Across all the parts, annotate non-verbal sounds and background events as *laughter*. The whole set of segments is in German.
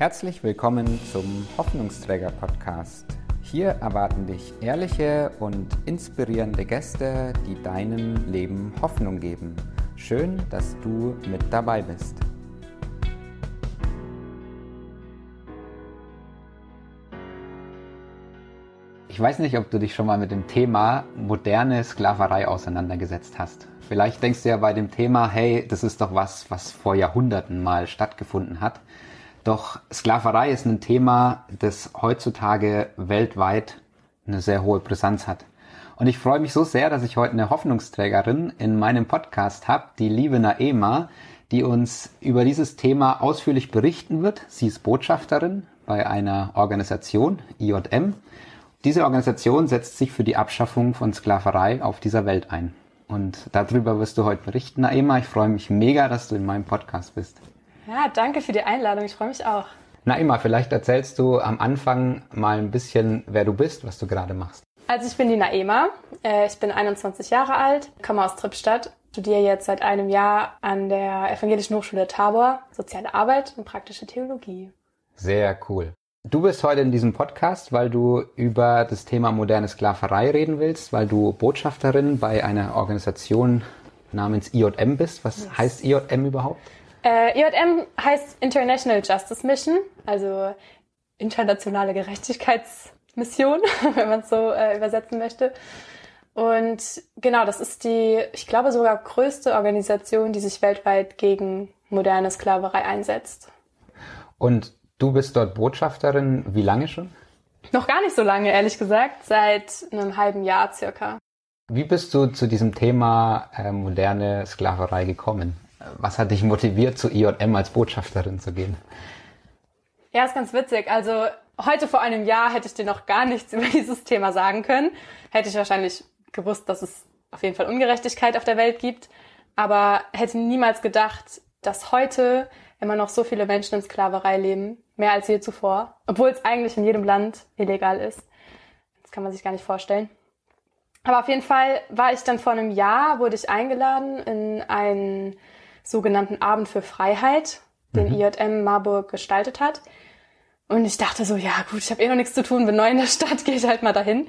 Herzlich willkommen zum Hoffnungsträger Podcast. Hier erwarten dich ehrliche und inspirierende Gäste, die deinem Leben Hoffnung geben. Schön, dass du mit dabei bist. Ich weiß nicht, ob du dich schon mal mit dem Thema moderne Sklaverei auseinandergesetzt hast. Vielleicht denkst du ja bei dem Thema, hey, das ist doch was, was vor Jahrhunderten mal stattgefunden hat. Doch Sklaverei ist ein Thema, das heutzutage weltweit eine sehr hohe Brisanz hat. Und ich freue mich so sehr, dass ich heute eine Hoffnungsträgerin in meinem Podcast habe, die liebe Naema, die uns über dieses Thema ausführlich berichten wird. Sie ist Botschafterin bei einer Organisation, IJM. Diese Organisation setzt sich für die Abschaffung von Sklaverei auf dieser Welt ein. Und darüber wirst du heute berichten, Naema. Ich freue mich mega, dass du in meinem Podcast bist. Ja, danke für die Einladung. Ich freue mich auch. Na immer, vielleicht erzählst du am Anfang mal ein bisschen, wer du bist, was du gerade machst. Also ich bin die Naema. Äh, ich bin 21 Jahre alt, komme aus Trippstadt, studiere jetzt seit einem Jahr an der Evangelischen Hochschule Tabor Soziale Arbeit und praktische Theologie. Sehr cool. Du bist heute in diesem Podcast, weil du über das Thema moderne Sklaverei reden willst, weil du Botschafterin bei einer Organisation namens IJM bist. Was yes. heißt IJM überhaupt? Äh, IJM heißt International Justice Mission, also internationale Gerechtigkeitsmission, *laughs* wenn man es so äh, übersetzen möchte. Und genau, das ist die, ich glaube sogar größte Organisation, die sich weltweit gegen moderne Sklaverei einsetzt. Und du bist dort Botschafterin, wie lange schon? Noch gar nicht so lange, ehrlich gesagt, seit einem halben Jahr circa. Wie bist du zu diesem Thema äh, moderne Sklaverei gekommen? Was hat dich motiviert, zu IJM als Botschafterin zu gehen? Ja, ist ganz witzig. Also heute vor einem Jahr hätte ich dir noch gar nichts *laughs* über dieses Thema sagen können. Hätte ich wahrscheinlich gewusst, dass es auf jeden Fall Ungerechtigkeit auf der Welt gibt. Aber hätte niemals gedacht, dass heute immer noch so viele Menschen in Sklaverei leben. Mehr als je zuvor. Obwohl es eigentlich in jedem Land illegal ist. Das kann man sich gar nicht vorstellen. Aber auf jeden Fall war ich dann vor einem Jahr, wurde ich eingeladen in ein sogenannten Abend für Freiheit, den mhm. IJM Marburg gestaltet hat. Und ich dachte so, ja gut, ich habe eh noch nichts zu tun, bin neu in der Stadt, *laughs* gehe ich halt mal dahin.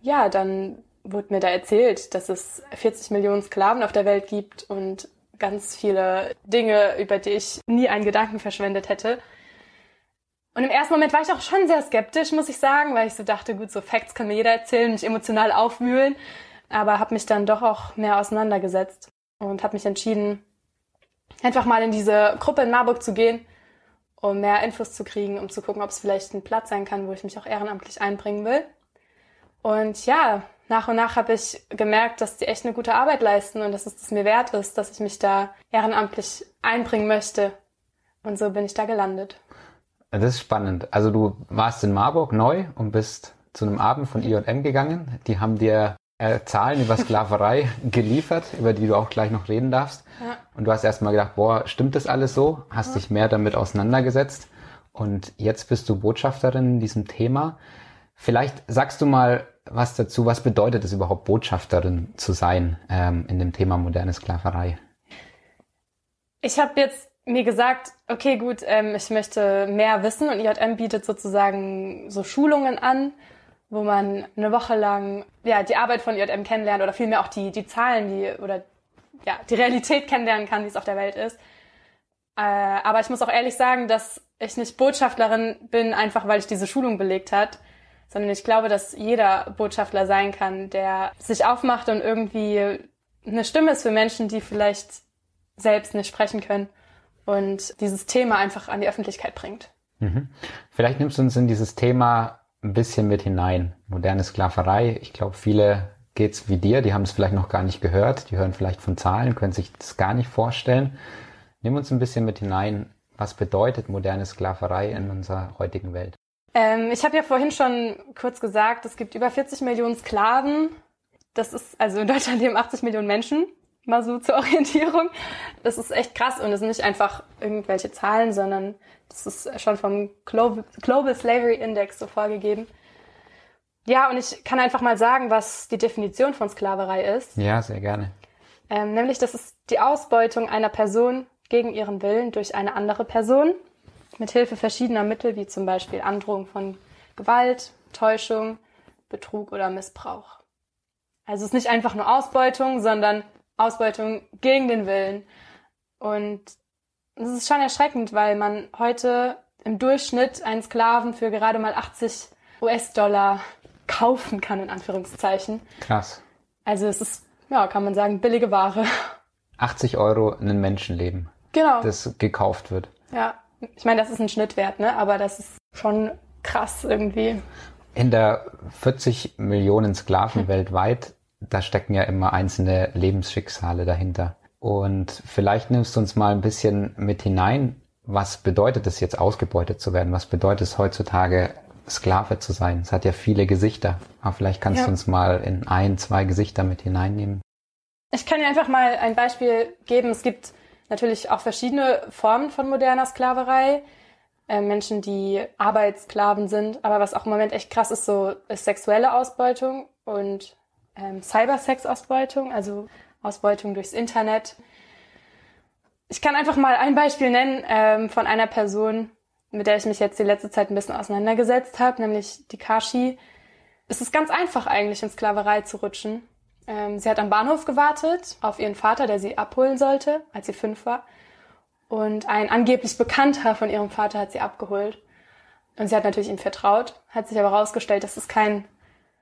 Ja, dann wurde mir da erzählt, dass es 40 Millionen Sklaven auf der Welt gibt und ganz viele Dinge, über die ich nie einen Gedanken verschwendet hätte. Und im ersten Moment war ich auch schon sehr skeptisch, muss ich sagen, weil ich so dachte, gut, so Facts kann mir jeder erzählen, mich emotional aufwühlen, aber habe mich dann doch auch mehr auseinandergesetzt und habe mich entschieden, einfach mal in diese Gruppe in Marburg zu gehen, um mehr Infos zu kriegen, um zu gucken, ob es vielleicht ein Platz sein kann, wo ich mich auch ehrenamtlich einbringen will. Und ja, nach und nach habe ich gemerkt, dass die echt eine gute Arbeit leisten und dass es das mir wert ist, dass ich mich da ehrenamtlich einbringen möchte. Und so bin ich da gelandet. Das ist spannend. Also du warst in Marburg neu und bist zu einem Abend von IJM gegangen. Die haben dir äh, Zahlen über Sklaverei *laughs* geliefert, über die du auch gleich noch reden darfst. Ja. Und du hast erstmal gedacht, boah, stimmt das alles so? Hast dich mehr damit auseinandergesetzt. Und jetzt bist du Botschafterin in diesem Thema. Vielleicht sagst du mal was dazu, was bedeutet es überhaupt, Botschafterin zu sein ähm, in dem Thema moderne Sklaverei? Ich habe jetzt mir gesagt, okay, gut, ähm, ich möchte mehr wissen und IJM bietet sozusagen so Schulungen an, wo man eine Woche lang ja, die Arbeit von IJM kennenlernt oder vielmehr auch die, die Zahlen, die oder ja, die Realität kennenlernen kann, wie es auf der Welt ist. Äh, aber ich muss auch ehrlich sagen, dass ich nicht Botschafterin bin, einfach weil ich diese Schulung belegt hat, sondern ich glaube, dass jeder Botschafter sein kann, der sich aufmacht und irgendwie eine Stimme ist für Menschen, die vielleicht selbst nicht sprechen können und dieses Thema einfach an die Öffentlichkeit bringt. Mhm. Vielleicht nimmst du uns in dieses Thema ein bisschen mit hinein. Moderne Sklaverei. Ich glaube, viele geht's wie dir, die haben es vielleicht noch gar nicht gehört, die hören vielleicht von Zahlen, können sich das gar nicht vorstellen. Nimm uns ein bisschen mit hinein. Was bedeutet moderne Sklaverei in unserer heutigen Welt? Ähm, ich habe ja vorhin schon kurz gesagt, es gibt über 40 Millionen Sklaven. Das ist, also in Deutschland leben 80 Millionen Menschen, mal so zur *laughs* Orientierung. Das ist echt krass und es sind nicht einfach irgendwelche Zahlen, sondern das ist schon vom Global, Global Slavery Index so vorgegeben. Ja, und ich kann einfach mal sagen, was die Definition von Sklaverei ist. Ja, sehr gerne. Ähm, nämlich, das ist die Ausbeutung einer Person gegen ihren Willen durch eine andere Person mit Hilfe verschiedener Mittel, wie zum Beispiel Androhung von Gewalt, Täuschung, Betrug oder Missbrauch. Also es ist nicht einfach nur Ausbeutung, sondern Ausbeutung gegen den Willen. Und es ist schon erschreckend, weil man heute im Durchschnitt einen Sklaven für gerade mal 80 US-Dollar kaufen kann, in Anführungszeichen. Krass. Also es ist, ja, kann man sagen, billige Ware. 80 Euro ein Menschenleben. Genau. Das gekauft wird. Ja. Ich meine, das ist ein Schnittwert, ne? Aber das ist schon krass irgendwie. In der 40 Millionen Sklaven hm. *laughs* weltweit, da stecken ja immer einzelne Lebensschicksale dahinter. Und vielleicht nimmst du uns mal ein bisschen mit hinein. Was bedeutet es jetzt, ausgebeutet zu werden? Was bedeutet es heutzutage, Sklave zu sein? Es hat ja viele Gesichter. Aber vielleicht kannst ja. du uns mal in ein, zwei Gesichter mit hineinnehmen. Ich kann dir einfach mal ein Beispiel geben. Es gibt natürlich auch verschiedene Formen von moderner Sklaverei. Äh, Menschen, die Arbeitssklaven sind. Aber was auch im Moment echt krass ist, so ist sexuelle Ausbeutung und ähm, Cybersex-Ausbeutung, also Ausbeutung durchs Internet. Ich kann einfach mal ein Beispiel nennen ähm, von einer Person, mit der ich mich jetzt die letzte Zeit ein bisschen auseinandergesetzt habe, nämlich die Kashi. Es ist ganz einfach eigentlich in Sklaverei zu rutschen. Ähm, sie hat am Bahnhof gewartet auf ihren Vater, der sie abholen sollte, als sie fünf war. Und ein angeblich Bekannter von ihrem Vater hat sie abgeholt. Und sie hat natürlich ihm vertraut, hat sich aber herausgestellt, dass es kein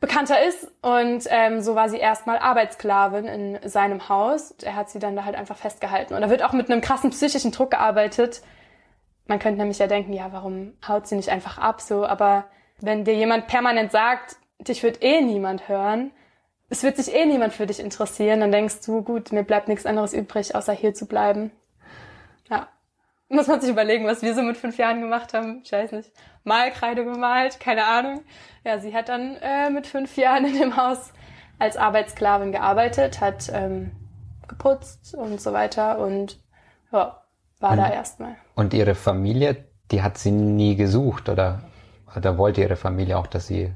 Bekannter ist. Und ähm, so war sie erstmal Arbeitssklavin in seinem Haus. Er hat sie dann da halt einfach festgehalten. Und da wird auch mit einem krassen psychischen Druck gearbeitet. Man könnte nämlich ja denken, ja, warum haut sie nicht einfach ab so? Aber wenn dir jemand permanent sagt, dich wird eh niemand hören, es wird sich eh niemand für dich interessieren, dann denkst du, gut, mir bleibt nichts anderes übrig, außer hier zu bleiben. Ja. Muss man sich überlegen, was wir so mit fünf Jahren gemacht haben. Ich weiß nicht. Malkreide gemalt, keine Ahnung. Ja, sie hat dann äh, mit fünf Jahren in dem Haus als Arbeitssklavin gearbeitet, hat ähm, geputzt und so weiter und ja, war und, da erstmal. Und ihre Familie, die hat sie nie gesucht oder, oder wollte ihre Familie auch, dass sie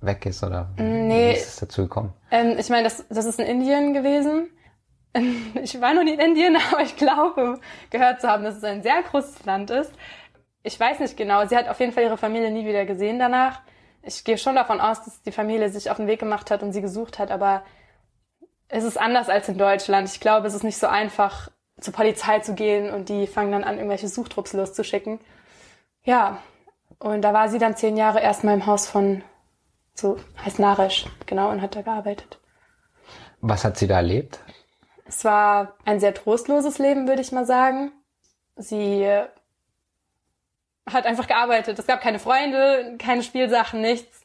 weg ist oder nee, wie ist es dazu gekommen? Ähm, ich meine, das, das ist in Indien gewesen. *laughs* Ich war noch nie in Indien, *laughs* aber ich glaube, gehört zu haben, dass es ein sehr großes Land ist. Ich weiß nicht genau. Sie hat auf jeden Fall ihre Familie nie wieder gesehen danach. Ich gehe schon davon aus, dass die Familie sich auf den Weg gemacht hat und sie gesucht hat, aber es ist anders als in Deutschland. Ich glaube, es ist nicht so einfach, zur Polizei zu gehen und die fangen dann an, irgendwelche Suchtrupps loszuschicken. Ja, und da war sie dann zehn Jahre erstmal im Haus von so heißt Naresh, genau, und hat da gearbeitet. Was hat sie da erlebt? Es war ein sehr trostloses Leben, würde ich mal sagen. Sie hat einfach gearbeitet. Es gab keine Freunde, keine Spielsachen, nichts.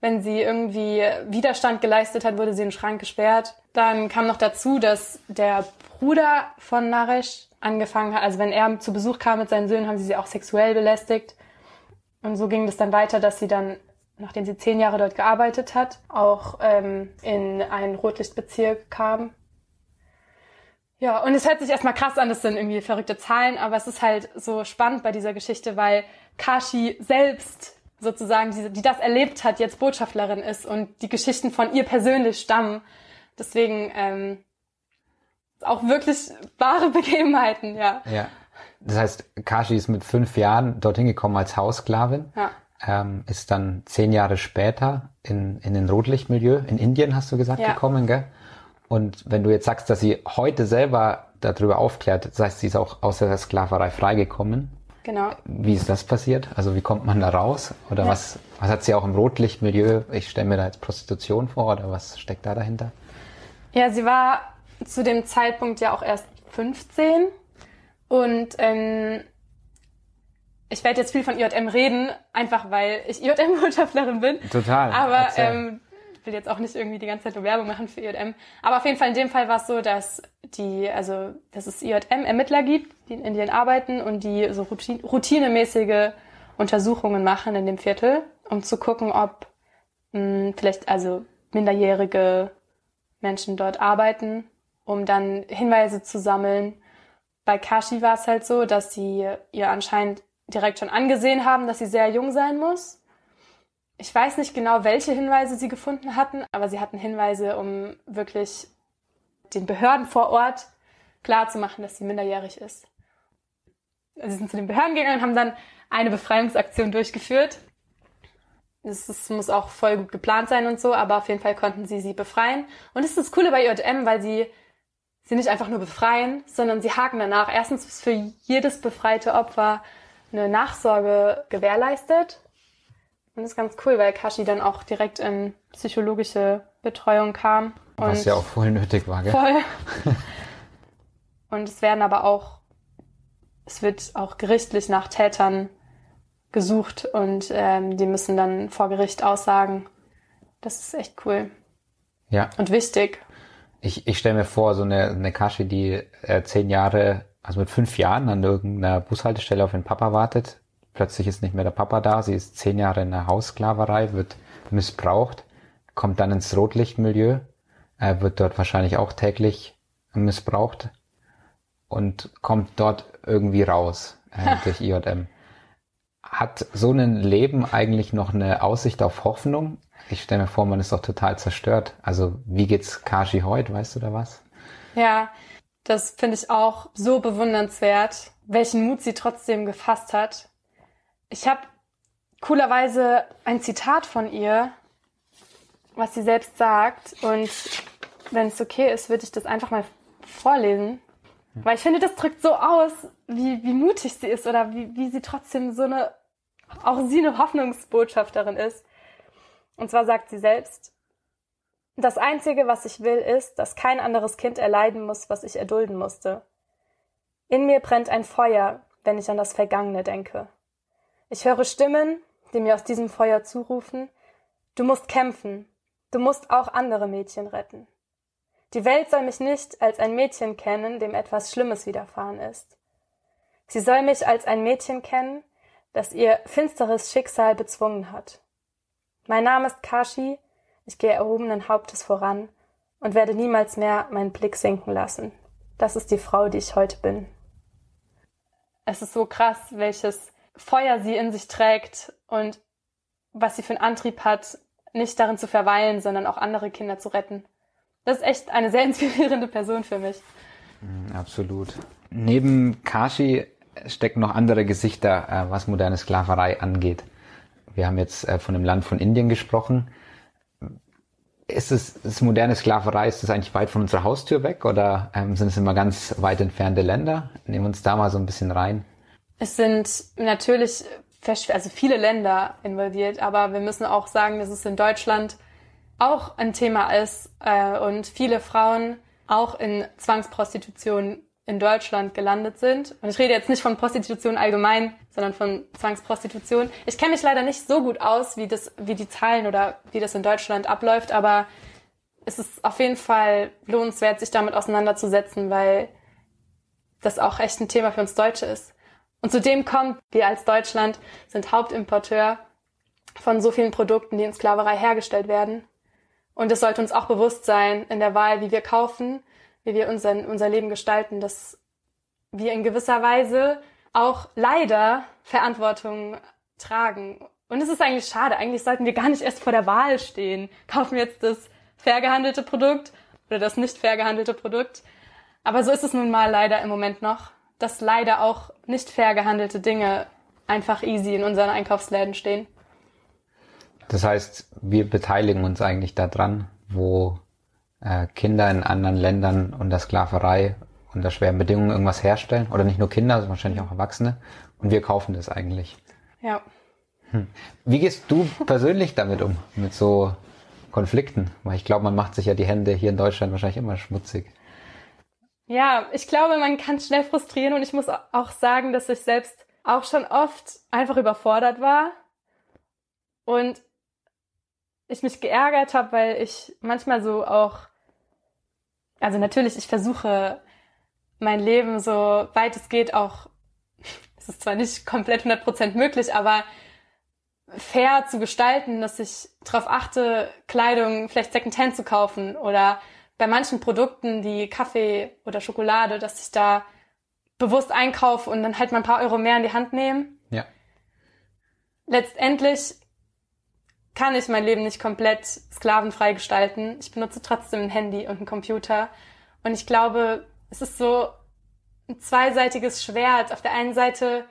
Wenn sie irgendwie Widerstand geleistet hat, wurde sie in den Schrank gesperrt. Dann kam noch dazu, dass der Bruder von Naresh angefangen hat, also wenn er zu Besuch kam mit seinen Söhnen, haben sie sie auch sexuell belästigt. Und so ging es dann weiter, dass sie dann nachdem sie zehn Jahre dort gearbeitet hat, auch ähm, in einen Rotlichtbezirk kam. Ja, und es hört sich erstmal krass an, das sind irgendwie verrückte Zahlen, aber es ist halt so spannend bei dieser Geschichte, weil Kashi selbst sozusagen, die, die das erlebt hat, jetzt Botschafterin ist und die Geschichten von ihr persönlich stammen. Deswegen ähm, auch wirklich wahre Begebenheiten, ja. Ja. Das heißt, Kashi ist mit fünf Jahren dorthin gekommen als Haussklavin. Ja ähm, ist dann zehn Jahre später in, in den Rotlichtmilieu in Indien, hast du gesagt, ja. gekommen, gell? Und wenn du jetzt sagst, dass sie heute selber darüber aufklärt, das heißt, sie ist auch aus der Sklaverei freigekommen. Genau. Wie ist das passiert? Also wie kommt man da raus? Oder ja. was, was hat sie auch im Rotlichtmilieu? Ich stelle mir da jetzt Prostitution vor oder was steckt da dahinter? Ja, sie war zu dem Zeitpunkt ja auch erst 15 und ähm, ich werde jetzt viel von IJM reden, einfach weil ich IJM-Botschafterin bin. Total. Aber ähm, will jetzt auch nicht irgendwie die ganze Zeit Werbung machen für IJM. Aber auf jeden Fall in dem Fall war es so, dass die, also dass es IJM-Ermittler gibt, die in Indien arbeiten und die so routine, routinemäßige Untersuchungen machen in dem Viertel, um zu gucken, ob mh, hm, vielleicht also minderjährige Menschen dort arbeiten, um dann Hinweise zu sammeln. Bei Kashi war es halt so, dass sie ihr anscheinend direkt schon angesehen haben, dass sie sehr jung sein muss. Ich weiß nicht genau, welche Hinweise sie gefunden hatten, aber sie hatten Hinweise, um wirklich den Behörden vor Ort klarzumachen, dass sie minderjährig ist. sie sind zu den Behörden gegangen und haben dann eine Befreiungsaktion durchgeführt. Das, das muss auch voll gut geplant sein und so, aber auf jeden Fall konnten sie sie befreien. Und das ist das Coole bei IJM, weil sie sie nicht einfach nur befreien, sondern sie haken danach. Erstens ist für jedes befreite Opfer eine Nachsorge gewährleistet. Und das ist ganz cool, weil Kashi dann auch direkt in psychologische Betreuung kam. Was ja auch voll nötig war, gell? Voll. *laughs* und es werden aber auch, es wird auch gerichtlich nach Tätern gesucht und ähm, die müssen dann vor Gericht aussagen. Das ist echt cool. Ja. Und wichtig. Ich, ich stelle mir vor, so eine, eine Kashi, die äh, zehn Jahre, also mit fünf Jahren an irgendeiner Bushaltestelle auf den Papa wartet. Plötzlich ist nicht mehr der Papa da. Sie ist zehn Jahre in der Haussklaverei, wird missbraucht, kommt dann ins Rotlichtmilieu, äh, wird dort wahrscheinlich auch täglich missbraucht und kommt dort irgendwie raus äh, *laughs* durch IJM. Hat so ein Leben eigentlich noch eine Aussicht auf Hoffnung? Ich stelle mir vor, man ist doch total zerstört. Also wie geht's Kashi heute, weißt du da was? Ja, das finde ich auch so bewundernswert, welchen Mut sie trotzdem gefasst hat. Ich habe coolerweise ein Zitat von ihr, was sie selbst sagt. Und wenn es okay ist, würde ich das einfach mal vorlesen. Weil ich finde, das drückt so aus, wie, wie mutig sie ist oder wie, wie sie trotzdem so eine, auch sie eine Hoffnungsbotschafterin ist. Und zwar sagt sie selbst, das Einzige, was ich will, ist, dass kein anderes Kind erleiden muss, was ich erdulden musste. In mir brennt ein Feuer, wenn ich an das Vergangene denke. Ich höre Stimmen, die mir aus diesem Feuer zurufen, du musst kämpfen, du musst auch andere Mädchen retten. Die Welt soll mich nicht als ein Mädchen kennen, dem etwas Schlimmes widerfahren ist. Sie soll mich als ein Mädchen kennen, das ihr finsteres Schicksal bezwungen hat. Mein Name ist Kashi, ich gehe erhobenen Hauptes voran und werde niemals mehr meinen Blick sinken lassen. Das ist die Frau, die ich heute bin. Es ist so krass, welches Feuer sie in sich trägt und was sie für einen Antrieb hat, nicht darin zu verweilen, sondern auch andere Kinder zu retten. Das ist echt eine sehr *laughs* inspirierende Person für mich. Mm, absolut. Neben Kashi stecken noch andere Gesichter, äh, was moderne Sklaverei angeht. Wir haben jetzt äh, von dem Land von Indien gesprochen. Ist es ist moderne Sklaverei, ist das eigentlich weit von unserer Haustür weg oder ähm, sind es immer ganz weit entfernte Länder? Nehmen wir uns da mal so ein bisschen rein. Es sind natürlich also viele Länder involviert, aber wir müssen auch sagen, dass es in Deutschland auch ein Thema ist äh, und viele Frauen auch in Zwangsprostitution in Deutschland gelandet sind. Und ich rede jetzt nicht von Prostitution allgemein, sondern von Zwangsprostitution. Ich kenne mich leider nicht so gut aus, wie das, wie die Zahlen oder wie das in Deutschland abläuft, aber es ist auf jeden Fall lohnenswert, sich damit auseinanderzusetzen, weil das auch echt ein Thema für uns Deutsche ist. Und zudem kommt, wir als Deutschland sind Hauptimporteur von so vielen Produkten, die in Sklaverei hergestellt werden. Und es sollte uns auch bewusst sein in der Wahl, wie wir kaufen, wie wir unseren, unser Leben gestalten, dass wir in gewisser Weise auch leider Verantwortung tragen. Und es ist eigentlich schade. Eigentlich sollten wir gar nicht erst vor der Wahl stehen. Kaufen wir jetzt das fair gehandelte Produkt oder das nicht fair gehandelte Produkt. Aber so ist es nun mal leider im Moment noch, dass leider auch nicht fair gehandelte Dinge einfach easy in unseren Einkaufsläden stehen. Das heißt, wir beteiligen uns eigentlich daran, wo äh, Kinder in anderen Ländern unter Sklaverei, unter schweren Bedingungen irgendwas herstellen. Oder nicht nur Kinder, sondern wahrscheinlich auch Erwachsene. Und wir kaufen das eigentlich. Ja. Hm. Wie gehst du persönlich damit um, mit so Konflikten? Weil ich glaube, man macht sich ja die Hände hier in Deutschland wahrscheinlich immer schmutzig. Ja, ich glaube, man kann schnell frustrieren und ich muss auch sagen, dass ich selbst auch schon oft einfach überfordert war und ich mich geärgert habe, weil ich manchmal so auch also natürlich, ich versuche mein Leben so weit es geht auch, *laughs* es ist zwar nicht komplett 100% möglich, aber fair zu gestalten, dass ich darauf achte, Kleidung vielleicht Secondhand zu kaufen oder bei manchen Produkten wie Kaffee oder Schokolade, dass ich da bewusst einkaufe und dann halt mal ein paar Euro mehr in die Hand nehme. Ja. Letztendlich kann ich mein Leben nicht komplett sklavenfrei gestalten. Ich benutze trotzdem ein Handy und einen Computer. Und ich glaube, es ist so ein zweiseitiges Schwert. Auf der einen Seite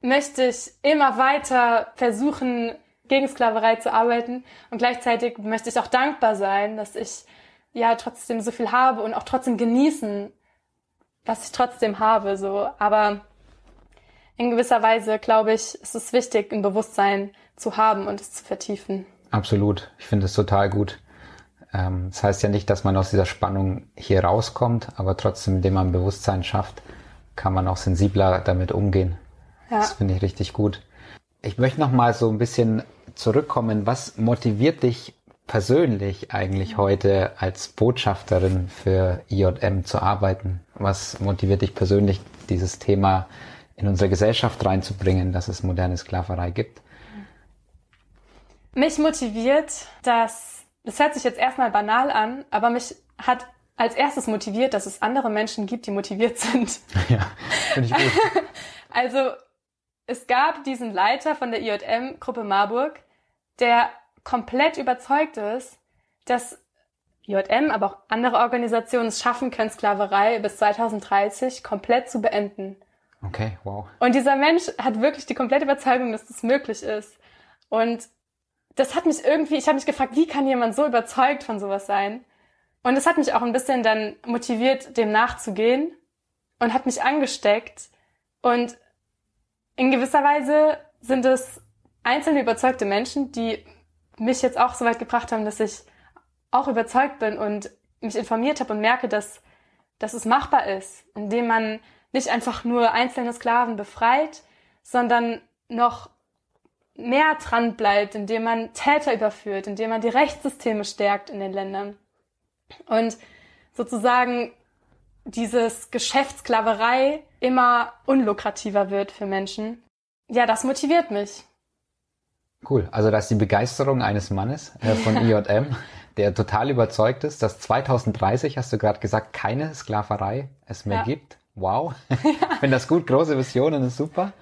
möchte ich immer weiter versuchen, gegen Sklaverei zu arbeiten und gleichzeitig möchte ich auch dankbar sein, dass ich ja trotzdem so viel habe und auch trotzdem genießen, was ich trotzdem habe, so. Aber in gewisser Weise, glaube ich, ist es wichtig, ein Bewusstsein zu haben und es zu vertiefen. Absolut. Ich finde es total gut. Ähm, das heißt ja nicht, dass man aus dieser Spannung hier rauskommt, aber trotzdem, indem man Bewusstsein schafft, kann man auch sensibler damit umgehen. Ja. Das finde ich richtig gut. Ich möchte noch mal so ein bisschen zurückkommen. Was motiviert dich persönlich eigentlich heute als Botschafterin für IJM zu arbeiten? Was motiviert dich persönlich, dieses Thema in unsere Gesellschaft reinzubringen, dass es moderne Sklaverei gibt? Mich motiviert, dass, das hört sich jetzt erstmal banal an, aber mich hat als erstes motiviert, dass es andere Menschen gibt, die motiviert sind. *laughs* Ja, finde ich gut. *laughs* also, es gab diesen Leiter von der IJM-Gruppe Marburg, der komplett überzeugt ist, dass JM, aber auch andere Organisationen es schaffen können, Sklaverei bis 2030 komplett zu beenden. Okay, wow. Und dieser Mensch hat wirklich die komplette Überzeugung, dass das möglich ist. Und das hat mich irgendwie, ich habe mich gefragt, wie kann jemand so überzeugt von sowas sein? Und es hat mich auch ein bisschen dann motiviert, dem nachzugehen und hat mich angesteckt. Und in gewisser Weise sind es einzelne überzeugte Menschen, die mich jetzt auch so weit gebracht haben, dass ich auch überzeugt bin und mich informiert habe und merke, dass, dass es machbar ist, indem man nicht einfach nur einzelne Sklaven befreit, sondern noch mehr dran bleibt, indem man Täter überführt, indem man die Rechtssysteme stärkt in den Ländern. Und sozusagen dieses Geschäftssklaverei immer unlukrativer wird für Menschen. Ja, das motiviert mich. Cool. Also das ist die Begeisterung eines Mannes äh, von *laughs* IJM, der total überzeugt ist, dass 2030, hast du gerade gesagt, keine Sklaverei es mehr ja. gibt. Wow. *laughs* Ich finde das gut. Große Visionen ist super.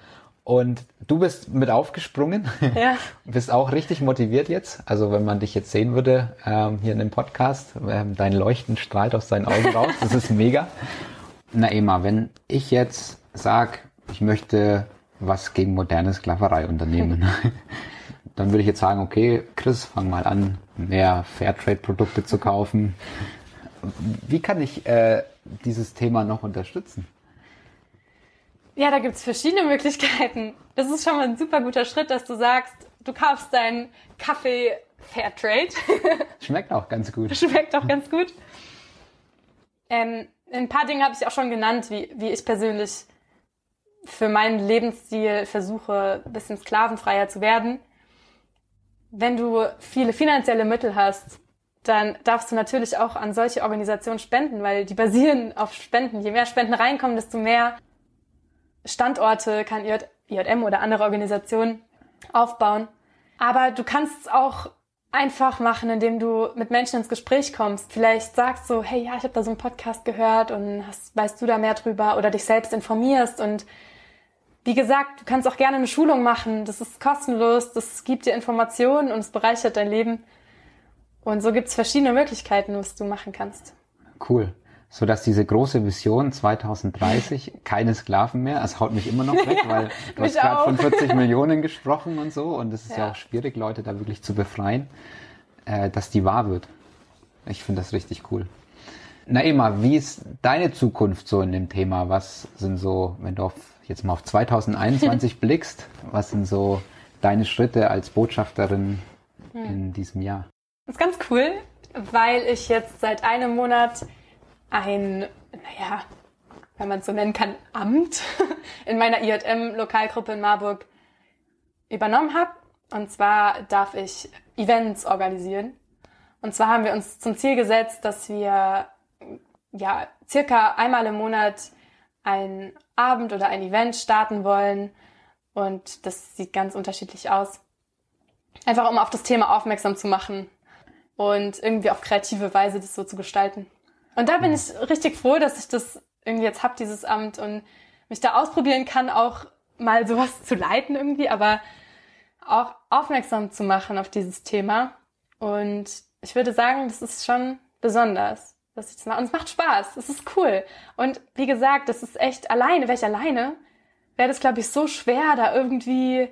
Und du bist mit aufgesprungen. Ja. *laughs* bist auch richtig motiviert jetzt. Also wenn man dich jetzt sehen würde ähm, hier in dem Podcast, ähm, dein Leuchten strahlt aus deinen Augen raus. Das ist mega. *laughs* Na Emma, wenn ich jetzt sag, ich möchte was gegen moderne Sklaverei unternehmen, dann würde ich jetzt sagen, okay, Chris, fang mal an, mehr Fairtrade-Produkte zu kaufen. Wie kann ich äh, dieses Thema noch unterstützen? Ja, da gibt's verschiedene Möglichkeiten. Das ist schon mal ein super guter Schritt, dass du sagst, du kaufst deinen Kaffee Fairtrade. *laughs* Schmeckt auch ganz gut. Schmeckt auch ganz gut. Ähm, ein paar Dinge habe ich auch schon genannt, wie, wie ich persönlich für meinen Lebensstil versuche, ein bisschen sklavenfreier zu werden wenn du viele finanzielle Mittel hast, dann darfst du natürlich auch an solche Organisationen spenden, weil die basieren auf Spenden. Je mehr Spenden reinkommen, desto mehr Standorte kann IJM oder andere Organisationen aufbauen. Aber du kannst es auch einfach machen, indem du mit Menschen ins Gespräch kommst. Vielleicht sagst du, hey, ja, ich habe da so einen Podcast gehört und hast, weißt du da mehr drüber oder dich selbst informierst und wie gesagt, du kannst auch gerne eine Schulung machen. Das ist kostenlos, das gibt dir Informationen und es bereichert dein Leben. Und so gibt es verschiedene Möglichkeiten, was du machen kannst. Cool. So dass diese große Vision 2030 keine Sklaven mehr, es haut mich immer noch weg, *laughs* weil du hast gerade von 40 Millionen gesprochen und so und es ist ja. ja. auch schwierig, Leute da wirklich zu befreien, äh, dass die wahr wird. Ich finde das richtig cool. Na Emma, wie ist deine Zukunft so in dem Thema? Was sind so, wenn du auf jetzt mal auf 2021 *laughs* blickst, was sind so deine Schritte als Botschafterin hm. in diesem Jahr? Ist ganz cool, weil ich jetzt seit einem Monat ein, naja, wenn man es so nennen kann, Amt *laughs* in meiner IJM-Lokalgruppe in Marburg übernommen habe. Und zwar darf ich Events organisieren. Und zwar haben wir uns zum Ziel gesetzt, dass wir ja circa einmal im Monat ein Abend oder ein Event starten wollen. Und das sieht ganz unterschiedlich aus. Einfach um auf das Thema aufmerksam zu machen und irgendwie auf kreative Weise das so zu gestalten. Und da bin ich richtig froh, dass ich das irgendwie jetzt hab, dieses Amt und mich da ausprobieren kann, auch mal sowas zu leiten irgendwie, aber auch aufmerksam zu machen auf dieses Thema. Und ich würde sagen, das ist schon besonders. dass ich das mache. Und es macht Spaß. Es ist cool. Und wie gesagt, das ist echt alleine, wäre ich alleine, wäre das, glaube ich, so schwer, da irgendwie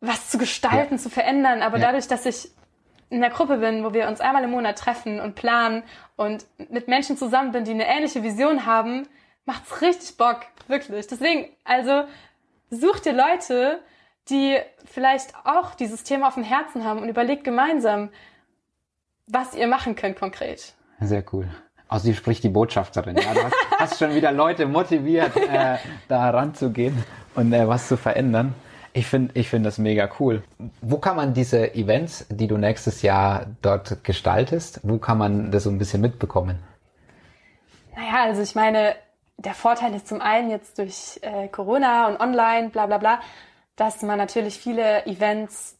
was zu gestalten, ja. zu verändern. Aber ja. dadurch, dass ich in der Gruppe bin, wo wir uns einmal im Monat treffen und planen und mit Menschen zusammen bin, die eine ähnliche Vision haben, macht's richtig Bock. Wirklich. Deswegen, also, such dir Leute, die vielleicht auch dieses Thema auf dem Herzen haben und überlegt gemeinsam, was ihr machen könnt konkret. Sehr cool. Aus dir spricht die Botschafterin. Ja, du hast, hast schon wieder Leute motiviert, äh, da ranzugehen und äh, was zu verändern. Ich finde ich finde das mega cool. Wo kann man diese Events, die du nächstes Jahr dort gestaltest, wo kann man das so ein bisschen mitbekommen? Naja, also ich meine, der Vorteil ist zum einen jetzt durch äh, Corona und online, bla bla bla, dass man natürlich viele Events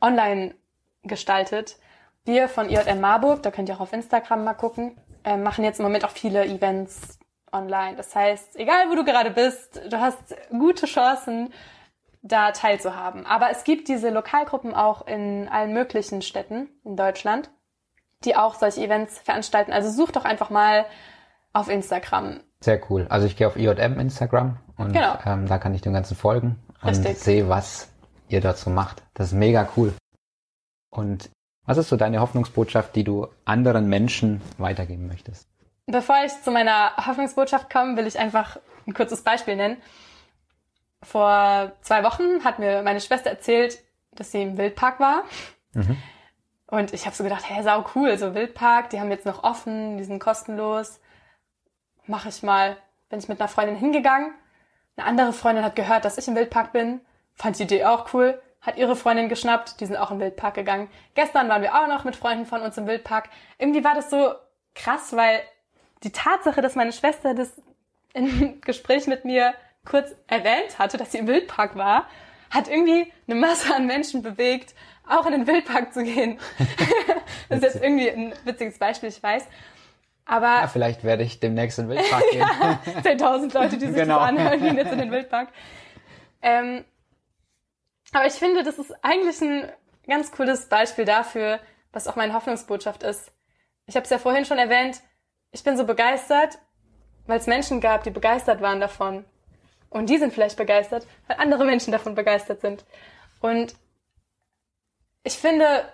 online gestaltet. Wir von IJM Marburg, da könnt ihr auch auf Instagram mal gucken, äh, machen jetzt im Moment auch viele Events online. Das heißt, egal wo du gerade bist, du hast gute Chancen, da teilzuhaben. Aber es gibt diese Lokalgruppen auch in allen möglichen Städten in Deutschland, die auch solche Events veranstalten. Also such doch einfach mal auf Instagram. Sehr cool. Also ich gehe auf IJM Instagram und genau. ähm, da kann ich dem Ganzen folgen und sehe, was ihr dazu macht. Das ist mega cool. Und was ist so deine Hoffnungsbotschaft, die du anderen Menschen weitergeben möchtest? Bevor ich zu meiner Hoffnungsbotschaft komme, will ich einfach ein kurzes Beispiel nennen. Vor zwei Wochen hat mir meine Schwester erzählt, dass sie im Wildpark war. Mhm. Und ich habe so gedacht, hey, sau cool, so Wildpark, die haben jetzt noch offen, die sind kostenlos. Mache ich mal. Bin ich mit einer Freundin hingegangen. Eine andere Freundin hat gehört, dass ich im Wildpark bin, fand die Idee auch cool, hat ihre Freundin geschnappt, die sind auch im Wildpark gegangen. Gestern waren wir auch noch mit Freunden von uns im Wildpark. Irgendwie war das so krass, weil die Tatsache, dass meine Schwester das im *laughs* Gespräch mit mir kurz erwähnt hatte, dass sie im Wildpark war, hat irgendwie eine Masse an Menschen bewegt, auch in den Wildpark zu gehen. *laughs* das ist jetzt irgendwie ein witziges Beispiel, ich weiß. Aber ja, vielleicht werde ich demnächst in den Wildpark *laughs* gehen. 10.000 Leute, die sich genau. das anhören, gehen jetzt in den *laughs* Wildpark. Ähm, aber ich finde, das ist eigentlich ein ganz cooles Beispiel dafür, was auch meine Hoffnungsbotschaft ist. Ich habe es ja vorhin schon erwähnt, ich bin so begeistert, weil es Menschen gab, die begeistert waren davon. Und die sind vielleicht begeistert, weil andere Menschen davon begeistert sind. Und ich finde,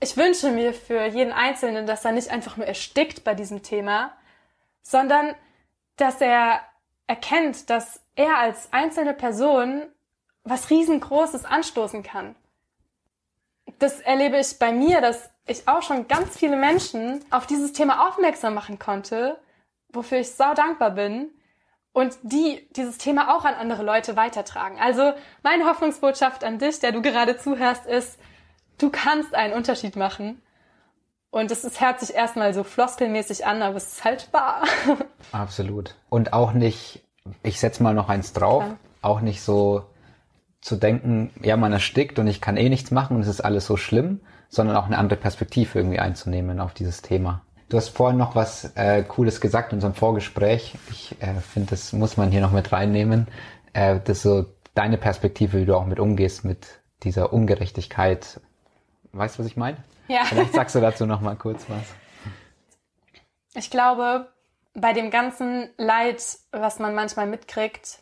ich wünsche mir für jeden Einzelnen, dass er nicht einfach nur erstickt bei diesem Thema, sondern dass er erkennt, dass er als einzelne Person was riesengroßes anstoßen kann. Das erlebe ich bei mir, dass ich auch schon ganz viele Menschen auf dieses Thema aufmerksam machen konnte, wofür ich sau dankbar bin und die dieses Thema auch an andere Leute weitertragen. Also meine Hoffnungsbotschaft an dich, der du gerade zuhörst, ist, du kannst einen Unterschied machen. Und es ist, hört sich erstmal so floskelmäßig an, aber es ist halt wahr. *laughs* Absolut. Und auch nicht, ich setz mal noch eins drauf, ja. auch nicht so zu denken, ja, man erstickt und ich kann eh nichts machen und es ist alles so schlimm, sondern auch eine andere Perspektive irgendwie einzunehmen auf dieses Thema. Du hast vorhin noch was äh, Cooles gesagt in unserem Vorgespräch. Ich äh, finde, das muss man hier noch mit reinnehmen. Äh, das ist so deine Perspektive, wie du auch mit umgehst, mit dieser Ungerechtigkeit. Weißt du, was ich meine? Ja. Vielleicht sagst du dazu noch mal kurz was. Ich glaube, bei dem ganzen Leid, was man manchmal mitkriegt,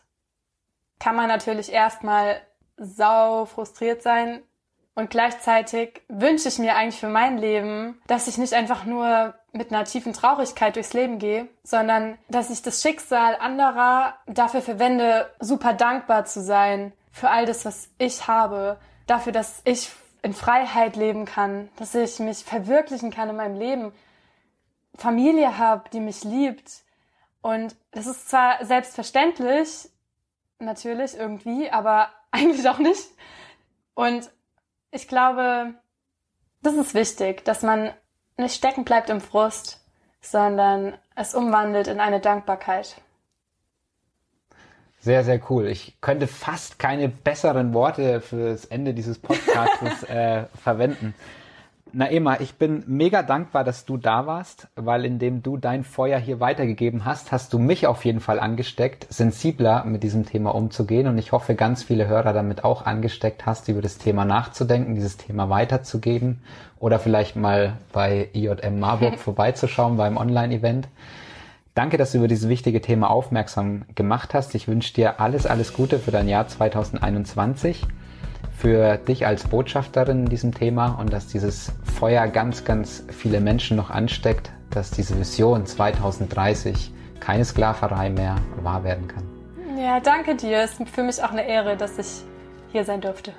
kann man natürlich erstmal sau frustriert sein, und gleichzeitig wünsche ich mir eigentlich für mein Leben, dass ich nicht einfach nur mit einer tiefen Traurigkeit durchs Leben gehe, sondern dass ich das Schicksal anderer dafür verwende, super dankbar zu sein für all das, was ich habe, dafür, dass ich in Freiheit leben kann, dass ich mich verwirklichen kann in meinem Leben, Familie habe, die mich liebt. Und das ist zwar selbstverständlich, natürlich irgendwie, aber *laughs* eigentlich auch nicht. Und ich glaube, das ist wichtig, dass man nicht stecken bleibt im Frust, sondern es umwandelt in eine Dankbarkeit. Sehr, sehr cool. Ich könnte fast keine besseren Worte für das Ende dieses Podcasts *laughs* äh, verwenden. Na Emma, ich bin mega dankbar, dass du da warst, weil indem du dein Feuer hier weitergegeben hast, hast du mich auf jeden Fall angesteckt, sensibler mit diesem Thema umzugehen und ich hoffe, ganz viele Hörer damit auch angesteckt hast, über das Thema nachzudenken, dieses Thema weiterzugeben oder vielleicht mal bei IJM Marburg *laughs* vorbeizuschauen beim Online-Event. Danke, dass du über dieses wichtige Thema aufmerksam gemacht hast. Ich wünsche dir alles, alles Gute für dein Jahr 2021 für dich als Botschafterin in diesem Thema und dass dieses Feuer ganz, ganz viele Menschen noch ansteckt, dass diese Vision 2030 keine Sklaverei mehr wahr werden kann. Ja, danke dir. Es ist für mich auch eine Ehre, dass ich hier sein durfte.